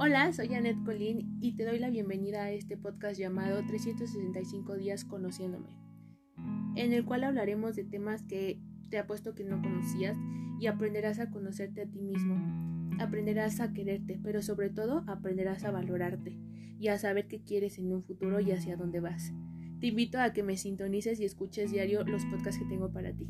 Hola, soy Annette Colín y te doy la bienvenida a este podcast llamado 365 días conociéndome, en el cual hablaremos de temas que te apuesto que no conocías y aprenderás a conocerte a ti mismo, aprenderás a quererte, pero sobre todo aprenderás a valorarte y a saber qué quieres en un futuro y hacia dónde vas. Te invito a que me sintonices y escuches diario los podcasts que tengo para ti.